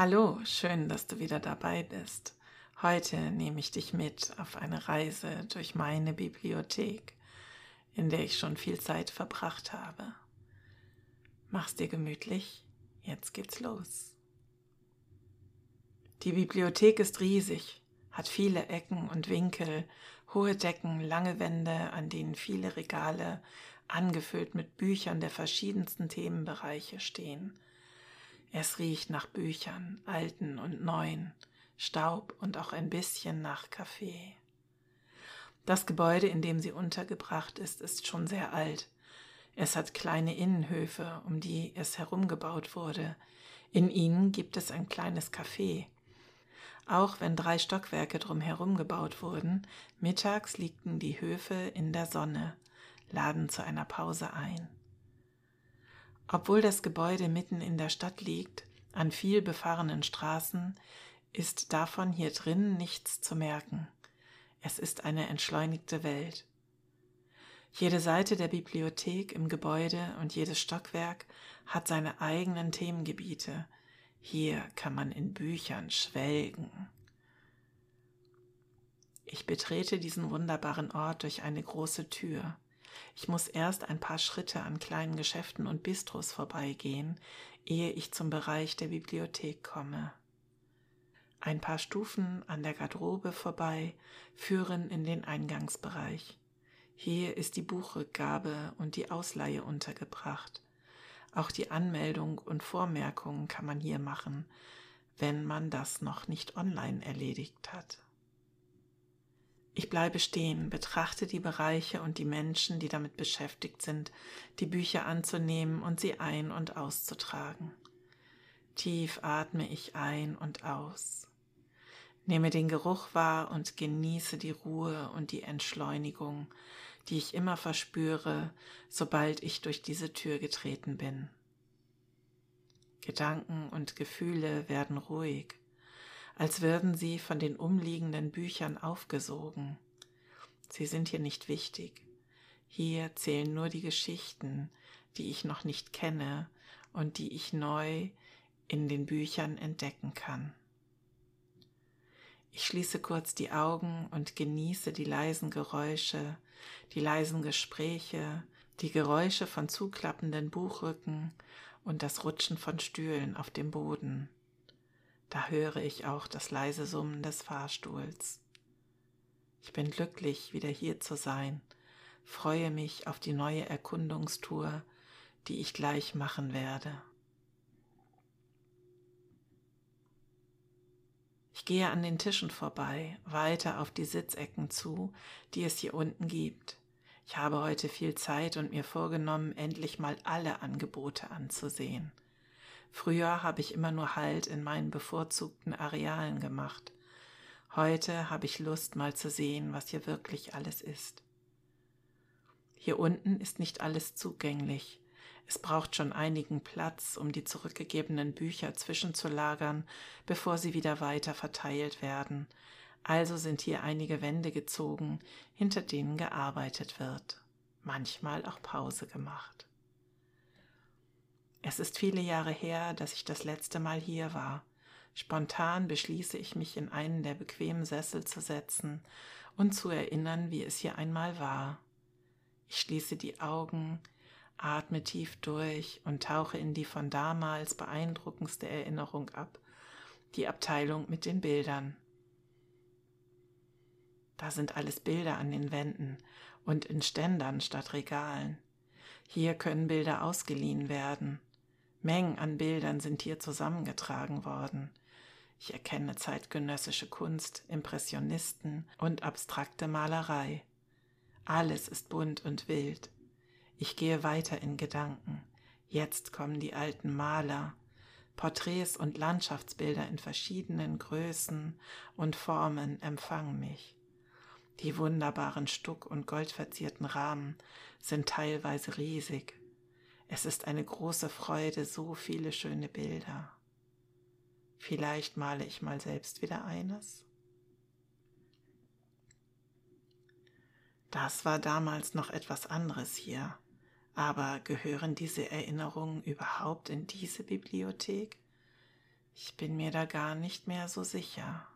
Hallo, schön, dass du wieder dabei bist. Heute nehme ich dich mit auf eine Reise durch meine Bibliothek, in der ich schon viel Zeit verbracht habe. Mach's dir gemütlich, jetzt geht's los. Die Bibliothek ist riesig, hat viele Ecken und Winkel, hohe Decken, lange Wände, an denen viele Regale, angefüllt mit Büchern der verschiedensten Themenbereiche stehen. Es riecht nach Büchern, alten und neuen, Staub und auch ein bisschen nach Kaffee. Das Gebäude, in dem sie untergebracht ist, ist schon sehr alt. Es hat kleine Innenhöfe, um die es herumgebaut wurde. In ihnen gibt es ein kleines Café. Auch wenn drei Stockwerke drumherum gebaut wurden, mittags liegten die Höfe in der Sonne, laden zu einer Pause ein. Obwohl das Gebäude mitten in der Stadt liegt, an viel befahrenen Straßen, ist davon hier drin nichts zu merken. Es ist eine entschleunigte Welt. Jede Seite der Bibliothek im Gebäude und jedes Stockwerk hat seine eigenen Themengebiete. Hier kann man in Büchern schwelgen. Ich betrete diesen wunderbaren Ort durch eine große Tür. Ich muss erst ein paar Schritte an kleinen Geschäften und Bistros vorbeigehen, ehe ich zum Bereich der Bibliothek komme. Ein paar Stufen an der Garderobe vorbei führen in den Eingangsbereich. Hier ist die Buchrückgabe und die Ausleihe untergebracht. Auch die Anmeldung und Vormerkungen kann man hier machen, wenn man das noch nicht online erledigt hat. Ich bleibe stehen, betrachte die Bereiche und die Menschen, die damit beschäftigt sind, die Bücher anzunehmen und sie ein- und auszutragen. Tief atme ich ein und aus. Nehme den Geruch wahr und genieße die Ruhe und die Entschleunigung, die ich immer verspüre, sobald ich durch diese Tür getreten bin. Gedanken und Gefühle werden ruhig als würden sie von den umliegenden Büchern aufgesogen. Sie sind hier nicht wichtig. Hier zählen nur die Geschichten, die ich noch nicht kenne und die ich neu in den Büchern entdecken kann. Ich schließe kurz die Augen und genieße die leisen Geräusche, die leisen Gespräche, die Geräusche von zuklappenden Buchrücken und das Rutschen von Stühlen auf dem Boden. Da höre ich auch das leise Summen des Fahrstuhls. Ich bin glücklich, wieder hier zu sein, freue mich auf die neue Erkundungstour, die ich gleich machen werde. Ich gehe an den Tischen vorbei, weiter auf die Sitzecken zu, die es hier unten gibt. Ich habe heute viel Zeit und mir vorgenommen, endlich mal alle Angebote anzusehen. Früher habe ich immer nur Halt in meinen bevorzugten Arealen gemacht. Heute habe ich Lust, mal zu sehen, was hier wirklich alles ist. Hier unten ist nicht alles zugänglich. Es braucht schon einigen Platz, um die zurückgegebenen Bücher zwischenzulagern, bevor sie wieder weiter verteilt werden. Also sind hier einige Wände gezogen, hinter denen gearbeitet wird, manchmal auch Pause gemacht. Es ist viele Jahre her, dass ich das letzte Mal hier war. Spontan beschließe ich mich in einen der bequemen Sessel zu setzen und zu erinnern, wie es hier einmal war. Ich schließe die Augen, atme tief durch und tauche in die von damals beeindruckendste Erinnerung ab, die Abteilung mit den Bildern. Da sind alles Bilder an den Wänden und in Ständern statt Regalen. Hier können Bilder ausgeliehen werden. Mengen an Bildern sind hier zusammengetragen worden. Ich erkenne zeitgenössische Kunst, Impressionisten und abstrakte Malerei. Alles ist bunt und wild. Ich gehe weiter in Gedanken. Jetzt kommen die alten Maler, Porträts und Landschaftsbilder in verschiedenen Größen und Formen empfangen mich. Die wunderbaren Stuck- und goldverzierten Rahmen sind teilweise riesig. Es ist eine große Freude, so viele schöne Bilder. Vielleicht male ich mal selbst wieder eines. Das war damals noch etwas anderes hier. Aber gehören diese Erinnerungen überhaupt in diese Bibliothek? Ich bin mir da gar nicht mehr so sicher.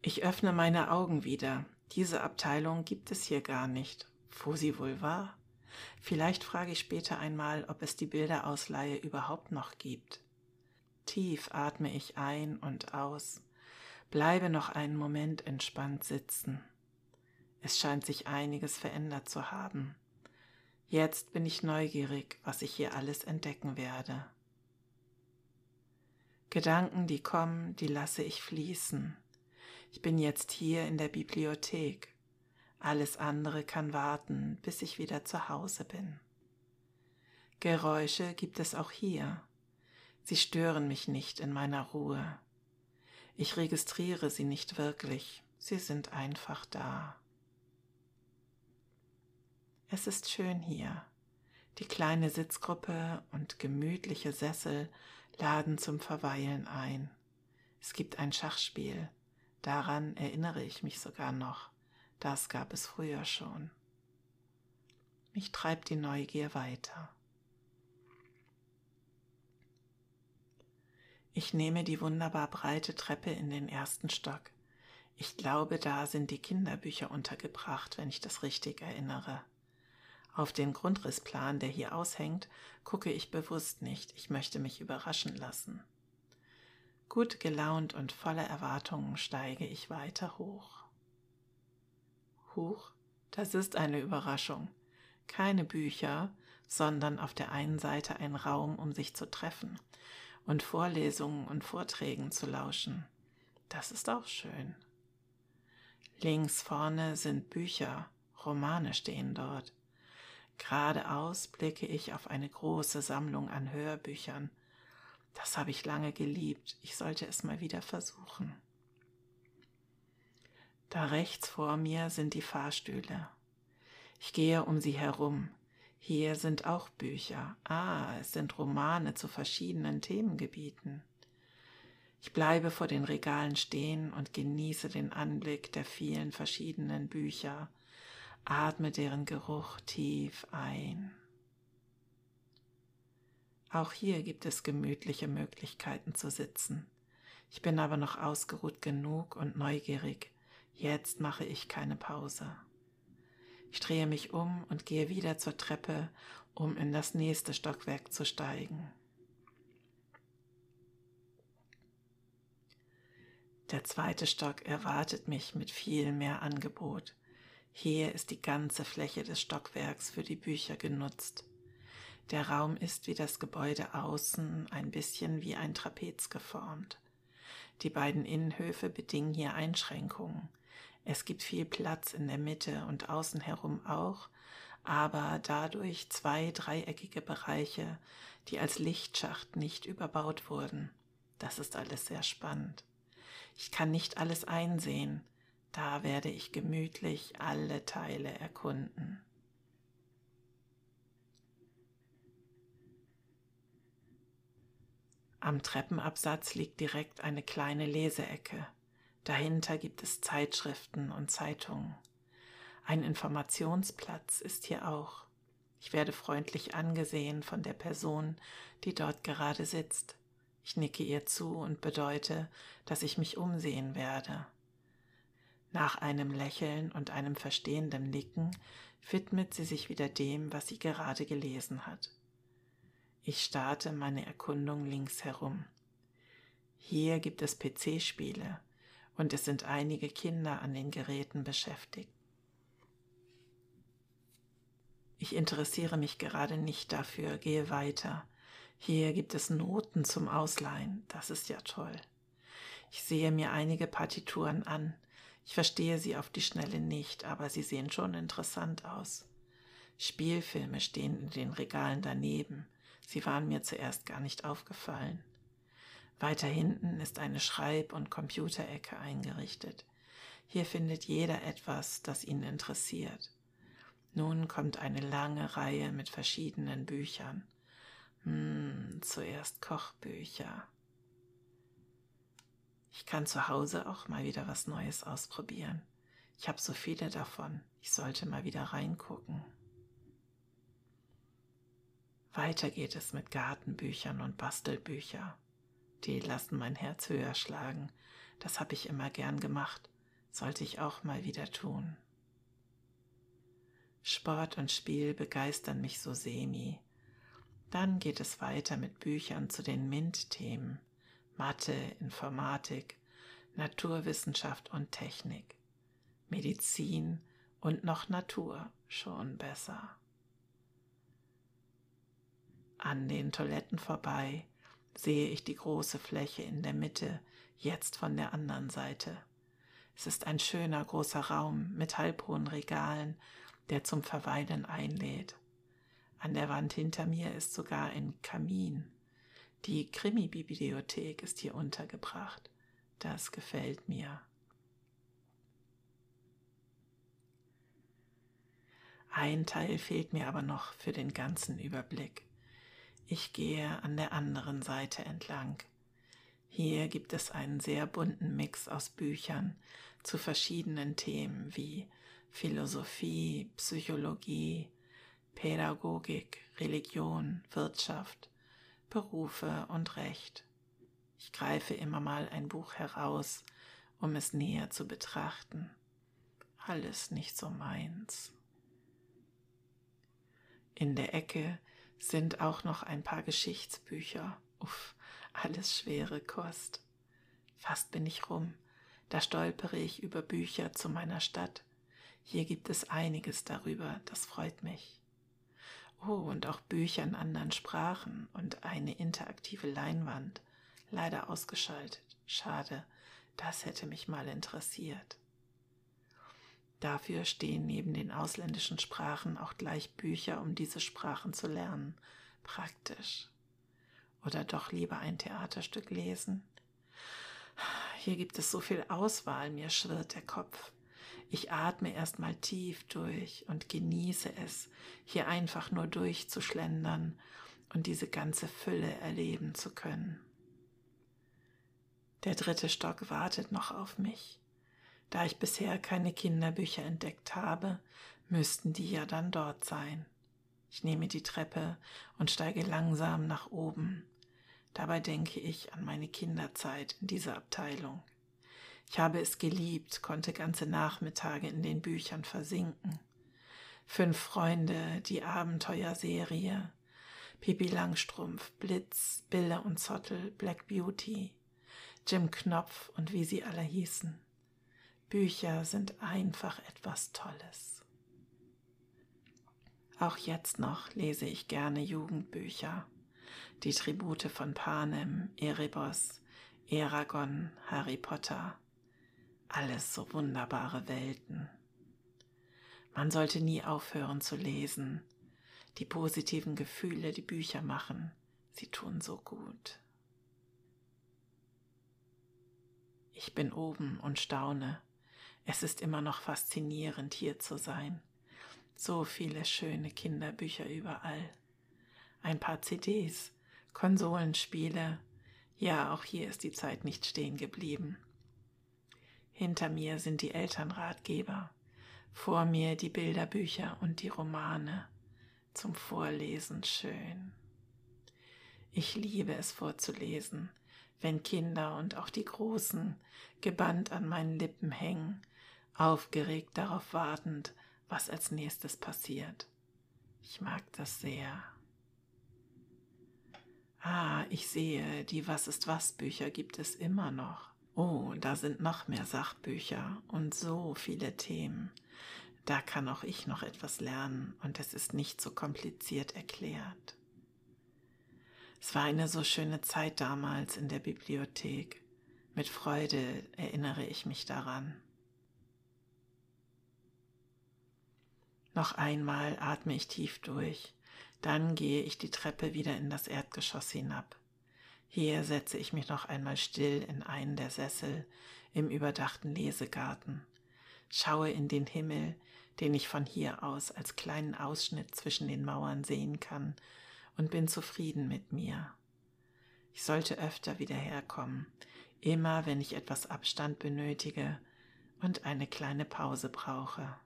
Ich öffne meine Augen wieder. Diese Abteilung gibt es hier gar nicht. Wo sie wohl war? Vielleicht frage ich später einmal, ob es die Bilderausleihe überhaupt noch gibt. Tief atme ich ein und aus, bleibe noch einen Moment entspannt sitzen. Es scheint sich einiges verändert zu haben. Jetzt bin ich neugierig, was ich hier alles entdecken werde. Gedanken, die kommen, die lasse ich fließen. Ich bin jetzt hier in der Bibliothek. Alles andere kann warten, bis ich wieder zu Hause bin. Geräusche gibt es auch hier. Sie stören mich nicht in meiner Ruhe. Ich registriere sie nicht wirklich, sie sind einfach da. Es ist schön hier. Die kleine Sitzgruppe und gemütliche Sessel laden zum Verweilen ein. Es gibt ein Schachspiel, daran erinnere ich mich sogar noch, das gab es früher schon. Mich treibt die Neugier weiter. Ich nehme die wunderbar breite Treppe in den ersten Stock. Ich glaube, da sind die Kinderbücher untergebracht, wenn ich das richtig erinnere. Auf den Grundrissplan, der hier aushängt, gucke ich bewusst nicht, ich möchte mich überraschen lassen. Gut gelaunt und voller Erwartungen steige ich weiter hoch. Huch, das ist eine Überraschung. Keine Bücher, sondern auf der einen Seite ein Raum, um sich zu treffen und Vorlesungen und Vorträgen zu lauschen. Das ist auch schön. Links vorne sind Bücher, Romane stehen dort. Geradeaus blicke ich auf eine große Sammlung an Hörbüchern. Das habe ich lange geliebt, ich sollte es mal wieder versuchen. Da rechts vor mir sind die Fahrstühle. Ich gehe um sie herum. Hier sind auch Bücher. Ah, es sind Romane zu verschiedenen Themengebieten. Ich bleibe vor den Regalen stehen und genieße den Anblick der vielen verschiedenen Bücher Atme deren Geruch tief ein. Auch hier gibt es gemütliche Möglichkeiten zu sitzen. Ich bin aber noch ausgeruht genug und neugierig. Jetzt mache ich keine Pause. Ich drehe mich um und gehe wieder zur Treppe, um in das nächste Stockwerk zu steigen. Der zweite Stock erwartet mich mit viel mehr Angebot. Hier ist die ganze Fläche des Stockwerks für die Bücher genutzt. Der Raum ist wie das Gebäude außen ein bisschen wie ein Trapez geformt. Die beiden Innenhöfe bedingen hier Einschränkungen. Es gibt viel Platz in der Mitte und außen herum auch, aber dadurch zwei dreieckige Bereiche, die als Lichtschacht nicht überbaut wurden. Das ist alles sehr spannend. Ich kann nicht alles einsehen, da werde ich gemütlich alle Teile erkunden. Am Treppenabsatz liegt direkt eine kleine Leseecke. Dahinter gibt es Zeitschriften und Zeitungen. Ein Informationsplatz ist hier auch. Ich werde freundlich angesehen von der Person, die dort gerade sitzt. Ich nicke ihr zu und bedeute, dass ich mich umsehen werde. Nach einem Lächeln und einem verstehenden Nicken widmet sie sich wieder dem, was sie gerade gelesen hat. Ich starte meine Erkundung links herum. Hier gibt es PC-Spiele und es sind einige Kinder an den Geräten beschäftigt. Ich interessiere mich gerade nicht dafür, gehe weiter. Hier gibt es Noten zum Ausleihen, das ist ja toll. Ich sehe mir einige Partituren an, ich verstehe sie auf die Schnelle nicht, aber sie sehen schon interessant aus. Spielfilme stehen in den Regalen daneben. Sie waren mir zuerst gar nicht aufgefallen. Weiter hinten ist eine Schreib- und Computerecke eingerichtet. Hier findet jeder etwas, das ihn interessiert. Nun kommt eine lange Reihe mit verschiedenen Büchern. Hm, zuerst Kochbücher. Ich kann zu Hause auch mal wieder was Neues ausprobieren. Ich habe so viele davon. Ich sollte mal wieder reingucken. Weiter geht es mit Gartenbüchern und Bastelbücher. Die lassen mein Herz höher schlagen. Das habe ich immer gern gemacht, sollte ich auch mal wieder tun. Sport und Spiel begeistern mich so semi. Dann geht es weiter mit Büchern zu den MINT-Themen Mathe, Informatik, Naturwissenschaft und Technik, Medizin und noch Natur schon besser. An den Toiletten vorbei sehe ich die große Fläche in der Mitte, jetzt von der anderen Seite. Es ist ein schöner großer Raum mit halbhohen Regalen, der zum Verweilen einlädt. An der Wand hinter mir ist sogar ein Kamin. Die Krimi-Bibliothek ist hier untergebracht. Das gefällt mir. Ein Teil fehlt mir aber noch für den ganzen Überblick. Ich gehe an der anderen Seite entlang. Hier gibt es einen sehr bunten Mix aus Büchern zu verschiedenen Themen wie Philosophie, Psychologie, Pädagogik, Religion, Wirtschaft, Berufe und Recht. Ich greife immer mal ein Buch heraus, um es näher zu betrachten. Alles nicht so meins. In der Ecke sind auch noch ein paar Geschichtsbücher. Uff, alles schwere Kost. Fast bin ich rum. Da stolpere ich über Bücher zu meiner Stadt. Hier gibt es einiges darüber, das freut mich. Oh, und auch Bücher in anderen Sprachen und eine interaktive Leinwand. Leider ausgeschaltet. Schade, das hätte mich mal interessiert. Dafür stehen neben den ausländischen Sprachen auch gleich Bücher, um diese Sprachen zu lernen. Praktisch. Oder doch lieber ein Theaterstück lesen? Hier gibt es so viel Auswahl, mir schwirrt der Kopf. Ich atme erstmal tief durch und genieße es, hier einfach nur durchzuschlendern und diese ganze Fülle erleben zu können. Der dritte Stock wartet noch auf mich. Da ich bisher keine Kinderbücher entdeckt habe, müssten die ja dann dort sein. Ich nehme die Treppe und steige langsam nach oben. Dabei denke ich an meine Kinderzeit in dieser Abteilung. Ich habe es geliebt, konnte ganze Nachmittage in den Büchern versinken. Fünf Freunde, die Abenteuerserie, Pippi Langstrumpf, Blitz, Bille und Zottel, Black Beauty, Jim Knopf und wie sie alle hießen. Bücher sind einfach etwas Tolles. Auch jetzt noch lese ich gerne Jugendbücher. Die Tribute von Panem, Erebos, Eragon, Harry Potter. Alles so wunderbare Welten. Man sollte nie aufhören zu lesen. Die positiven Gefühle, die Bücher machen, sie tun so gut. Ich bin oben und staune. Es ist immer noch faszinierend, hier zu sein. So viele schöne Kinderbücher überall. Ein paar CDs, Konsolenspiele. Ja, auch hier ist die Zeit nicht stehen geblieben. Hinter mir sind die Elternratgeber, vor mir die Bilderbücher und die Romane. Zum Vorlesen schön. Ich liebe es vorzulesen, wenn Kinder und auch die Großen gebannt an meinen Lippen hängen aufgeregt darauf wartend, was als nächstes passiert. Ich mag das sehr. Ah, ich sehe, die Was ist was Bücher gibt es immer noch. Oh, da sind noch mehr Sachbücher und so viele Themen. Da kann auch ich noch etwas lernen und es ist nicht so kompliziert erklärt. Es war eine so schöne Zeit damals in der Bibliothek. Mit Freude erinnere ich mich daran. Noch einmal atme ich tief durch, dann gehe ich die Treppe wieder in das Erdgeschoss hinab. Hier setze ich mich noch einmal still in einen der Sessel im überdachten Lesegarten, schaue in den Himmel, den ich von hier aus als kleinen Ausschnitt zwischen den Mauern sehen kann, und bin zufrieden mit mir. Ich sollte öfter wieder herkommen, immer wenn ich etwas Abstand benötige und eine kleine Pause brauche.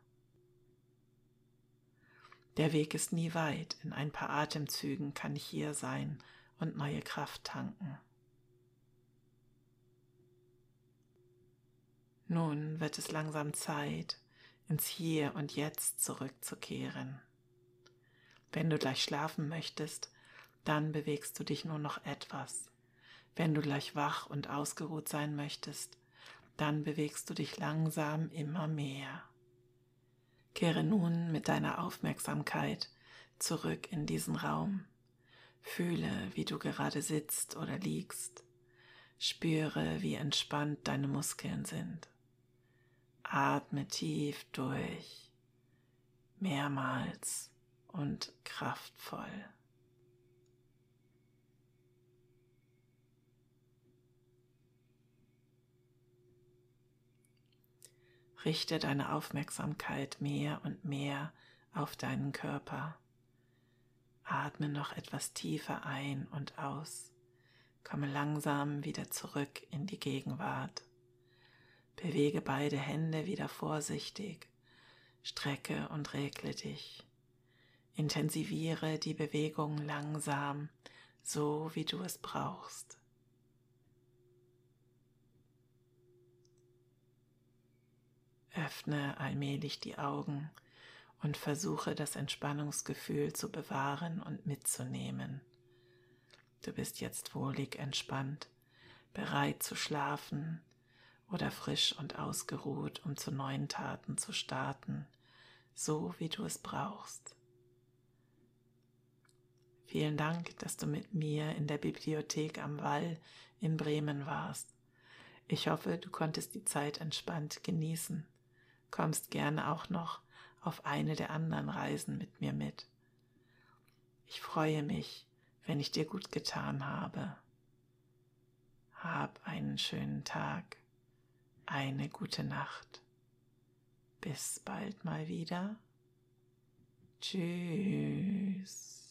Der Weg ist nie weit, in ein paar Atemzügen kann ich hier sein und neue Kraft tanken. Nun wird es langsam Zeit, ins Hier und Jetzt zurückzukehren. Wenn du gleich schlafen möchtest, dann bewegst du dich nur noch etwas. Wenn du gleich wach und ausgeruht sein möchtest, dann bewegst du dich langsam immer mehr. Kehre nun mit deiner Aufmerksamkeit zurück in diesen Raum. Fühle, wie du gerade sitzt oder liegst. Spüre, wie entspannt deine Muskeln sind. Atme tief durch, mehrmals und kraftvoll. Richte deine Aufmerksamkeit mehr und mehr auf deinen Körper. Atme noch etwas tiefer ein und aus. Komme langsam wieder zurück in die Gegenwart. Bewege beide Hände wieder vorsichtig. Strecke und regle dich. Intensiviere die Bewegung langsam, so wie du es brauchst. Öffne allmählich die Augen und versuche das Entspannungsgefühl zu bewahren und mitzunehmen. Du bist jetzt wohlig entspannt, bereit zu schlafen oder frisch und ausgeruht, um zu neuen Taten zu starten, so wie du es brauchst. Vielen Dank, dass du mit mir in der Bibliothek am Wall in Bremen warst. Ich hoffe, du konntest die Zeit entspannt genießen kommst gerne auch noch auf eine der anderen Reisen mit mir mit. Ich freue mich, wenn ich dir gut getan habe. Hab einen schönen Tag, eine gute Nacht. Bis bald mal wieder. Tschüss.